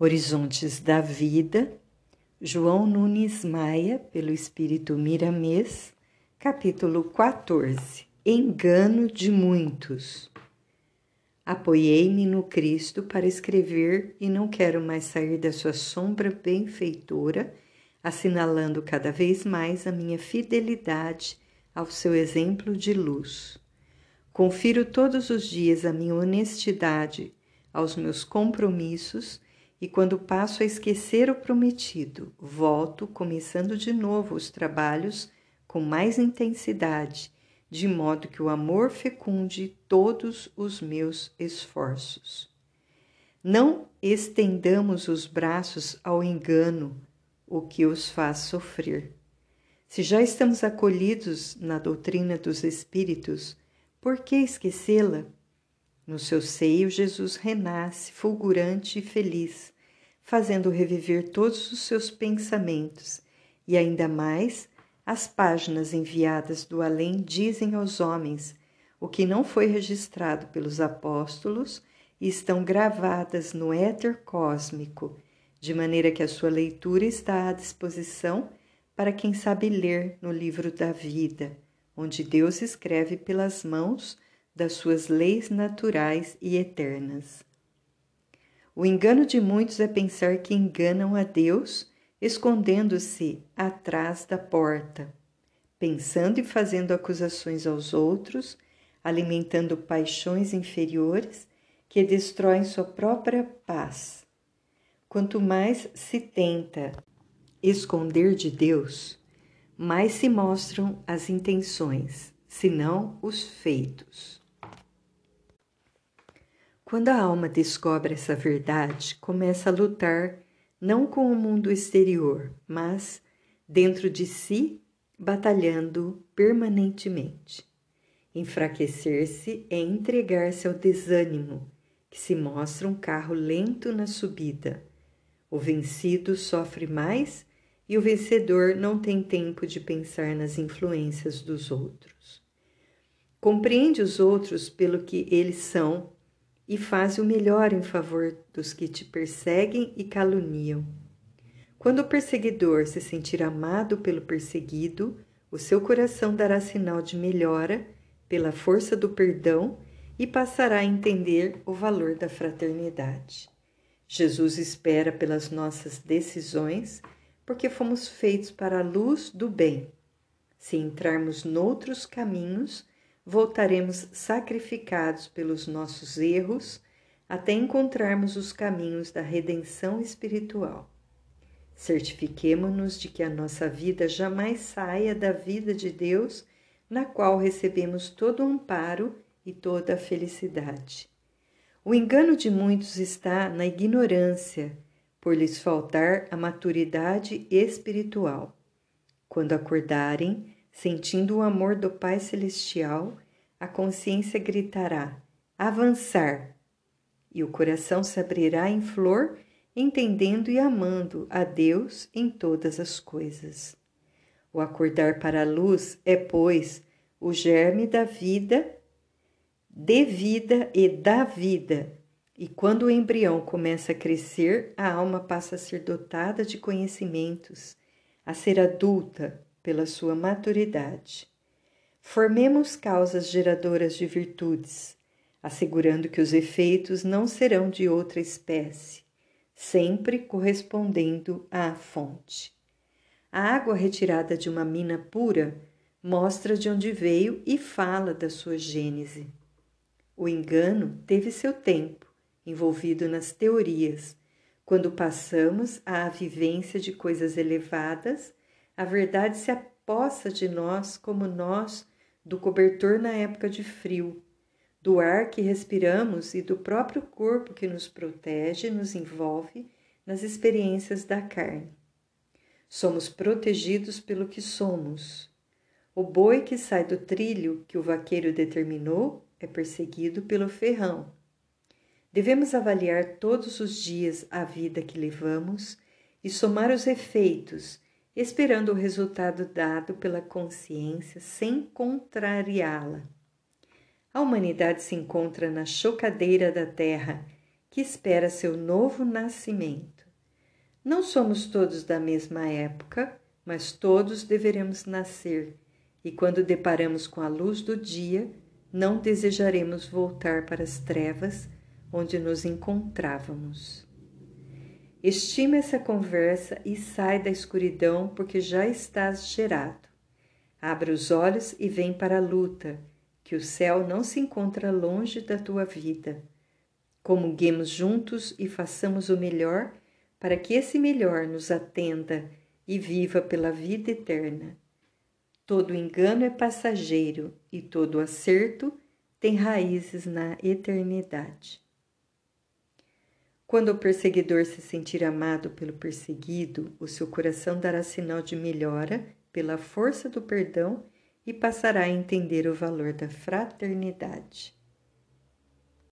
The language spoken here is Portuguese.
Horizontes da Vida, João Nunes Maia, pelo Espírito Miramês, capítulo 14 Engano de muitos. Apoiei-me no Cristo para escrever e não quero mais sair da sua sombra benfeitora, assinalando cada vez mais a minha fidelidade ao seu exemplo de luz. Confiro todos os dias a minha honestidade aos meus compromissos e quando passo a esquecer o prometido, volto começando de novo os trabalhos com mais intensidade, de modo que o amor fecunde todos os meus esforços. Não estendamos os braços ao engano, o que os faz sofrer. Se já estamos acolhidos na doutrina dos Espíritos, por que esquecê-la? No seu seio, Jesus renasce, fulgurante e feliz, fazendo reviver todos os seus pensamentos, e ainda mais, as páginas enviadas do além dizem aos homens o que não foi registrado pelos apóstolos e estão gravadas no éter cósmico, de maneira que a sua leitura está à disposição para quem sabe ler no livro da vida, onde Deus escreve pelas mãos das suas leis naturais e eternas. O engano de muitos é pensar que enganam a Deus escondendo-se atrás da porta, pensando e fazendo acusações aos outros, alimentando paixões inferiores que destroem sua própria paz. Quanto mais se tenta esconder de Deus, mais se mostram as intenções, senão os feitos. Quando a alma descobre essa verdade, começa a lutar não com o mundo exterior, mas dentro de si, batalhando permanentemente. Enfraquecer-se é entregar-se ao desânimo, que se mostra um carro lento na subida. O vencido sofre mais e o vencedor não tem tempo de pensar nas influências dos outros. Compreende os outros pelo que eles são e faz o melhor em favor dos que te perseguem e caluniam. Quando o perseguidor se sentir amado pelo perseguido, o seu coração dará sinal de melhora pela força do perdão e passará a entender o valor da fraternidade. Jesus espera pelas nossas decisões, porque fomos feitos para a luz do bem. Se entrarmos noutros caminhos, voltaremos sacrificados pelos nossos erros até encontrarmos os caminhos da redenção espiritual. Certifiquemo-nos de que a nossa vida jamais saia da vida de Deus, na qual recebemos todo o amparo e toda a felicidade. O engano de muitos está na ignorância, por lhes faltar a maturidade espiritual. Quando acordarem, Sentindo o amor do Pai Celestial, a consciência gritará: avançar! E o coração se abrirá em flor, entendendo e amando a Deus em todas as coisas. O acordar para a luz é, pois, o germe da vida, de vida e da vida. E quando o embrião começa a crescer, a alma passa a ser dotada de conhecimentos, a ser adulta, pela sua maturidade. Formemos causas geradoras de virtudes, assegurando que os efeitos não serão de outra espécie, sempre correspondendo à fonte. A água retirada de uma mina pura mostra de onde veio e fala da sua gênese. O engano teve seu tempo, envolvido nas teorias, quando passamos à vivência de coisas elevadas a verdade se apossa de nós como nós do cobertor na época de frio, do ar que respiramos e do próprio corpo que nos protege nos envolve nas experiências da carne. Somos protegidos pelo que somos. O boi que sai do trilho que o vaqueiro determinou é perseguido pelo ferrão. Devemos avaliar todos os dias a vida que levamos e somar os efeitos esperando o resultado dado pela consciência sem contrariá-la. A humanidade se encontra na chocadeira da terra que espera seu novo nascimento. Não somos todos da mesma época, mas todos deveremos nascer, e quando deparamos com a luz do dia, não desejaremos voltar para as trevas onde nos encontrávamos. Estima essa conversa e sai da escuridão, porque já estás gerado. Abra os olhos e vem para a luta, que o céu não se encontra longe da tua vida. Comunguemos juntos e façamos o melhor para que esse melhor nos atenda e viva pela vida eterna. Todo engano é passageiro e todo acerto tem raízes na eternidade. Quando o perseguidor se sentir amado pelo perseguido, o seu coração dará sinal de melhora pela força do perdão e passará a entender o valor da fraternidade.